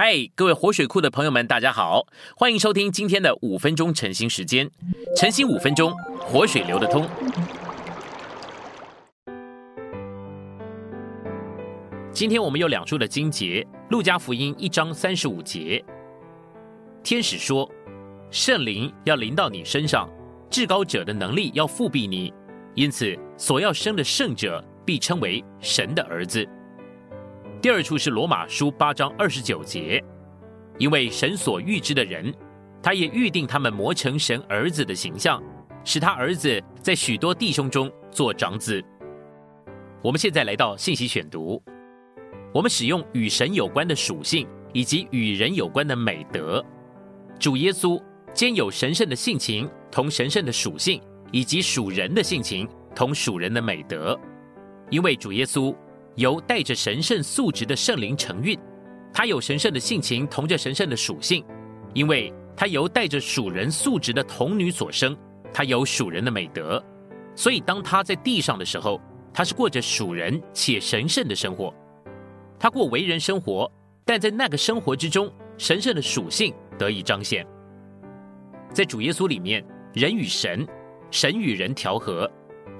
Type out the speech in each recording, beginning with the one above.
嗨，各位活水库的朋友们，大家好，欢迎收听今天的五分钟晨兴时间。晨兴五分钟，活水流得通。今天我们有两处的经节，《路加福音》一章三十五节，天使说：“圣灵要临到你身上，至高者的能力要复庇你，因此所要生的圣者必称为神的儿子。”第二处是罗马书八章二十九节，因为神所预知的人，他也预定他们磨成神儿子的形象，使他儿子在许多弟兄中做长子。我们现在来到信息选读，我们使用与神有关的属性以及与人有关的美德。主耶稣兼有神圣的性情同神圣的属性，以及属人的性情同属人的美德，因为主耶稣。由带着神圣素质的圣灵承运，他有神圣的性情，同着神圣的属性，因为他由带着属人素质的童女所生，他有属人的美德，所以当他在地上的时候，他是过着属人且神圣的生活。他过为人生活，但在那个生活之中，神圣的属性得以彰显。在主耶稣里面，人与神，神与人调和，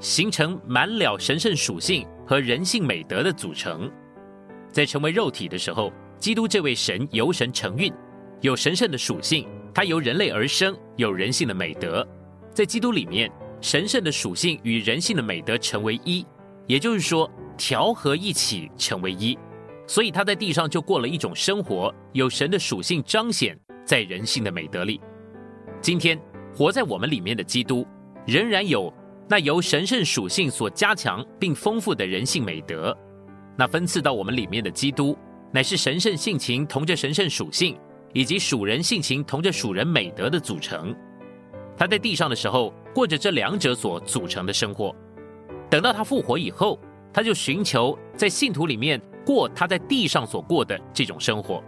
形成满了神圣属性。和人性美德的组成，在成为肉体的时候，基督这位神由神承运，有神圣的属性，他由人类而生，有人性的美德。在基督里面，神圣的属性与人性的美德成为一，也就是说调和一起成为一。所以他在地上就过了一种生活，有神的属性彰显在人性的美德里。今天活在我们里面的基督，仍然有。那由神圣属性所加强并丰富的人性美德，那分赐到我们里面的基督，乃是神圣性情同着神圣属性，以及属人性情同着属人美德的组成。他在地上的时候，过着这两者所组成的生活。等到他复活以后，他就寻求在信徒里面过他在地上所过的这种生活。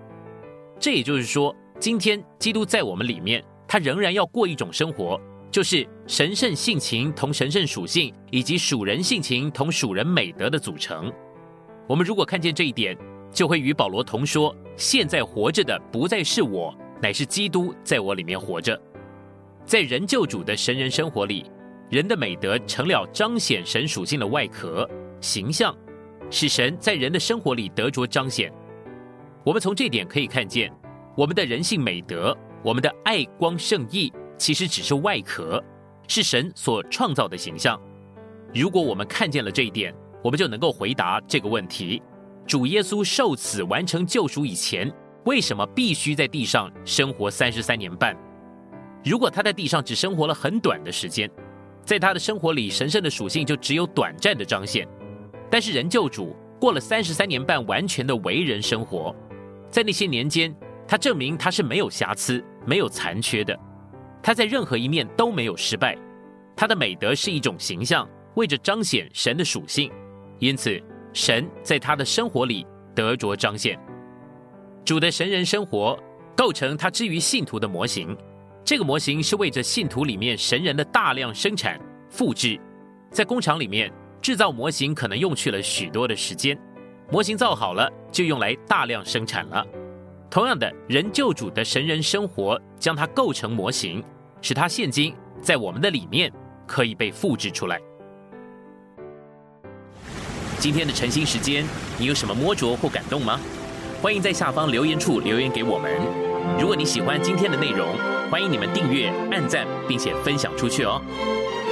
这也就是说，今天基督在我们里面，他仍然要过一种生活。就是神圣性情同神圣属性，以及属人性情同属人美德的组成。我们如果看见这一点，就会与保罗同说：现在活着的不再是我，乃是基督在我里面活着。在人救主的神人生活里，人的美德成了彰显神属性的外壳形象，使神在人的生活里得着彰显。我们从这点可以看见，我们的人性美德，我们的爱光圣义。其实只是外壳，是神所创造的形象。如果我们看见了这一点，我们就能够回答这个问题：主耶稣受死完成救赎以前，为什么必须在地上生活三十三年半？如果他在地上只生活了很短的时间，在他的生活里，神圣的属性就只有短暂的彰显。但是人救主过了三十三年半完全的为人生活，在那些年间，他证明他是没有瑕疵、没有残缺的。他在任何一面都没有失败，他的美德是一种形象，为着彰显神的属性，因此神在他的生活里得着彰显。主的神人生活构成他之于信徒的模型，这个模型是为着信徒里面神人的大量生产复制。在工厂里面制造模型可能用去了许多的时间，模型造好了就用来大量生产了。同样的，人救主的神人生活，将它构成模型，使它现今在我们的里面可以被复制出来。今天的晨兴时间，你有什么摸着或感动吗？欢迎在下方留言处留言给我们。如果你喜欢今天的内容，欢迎你们订阅、按赞，并且分享出去哦。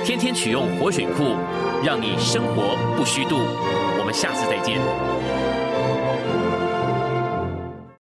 天天取用活水库，让你生活不虚度。我们下次再见。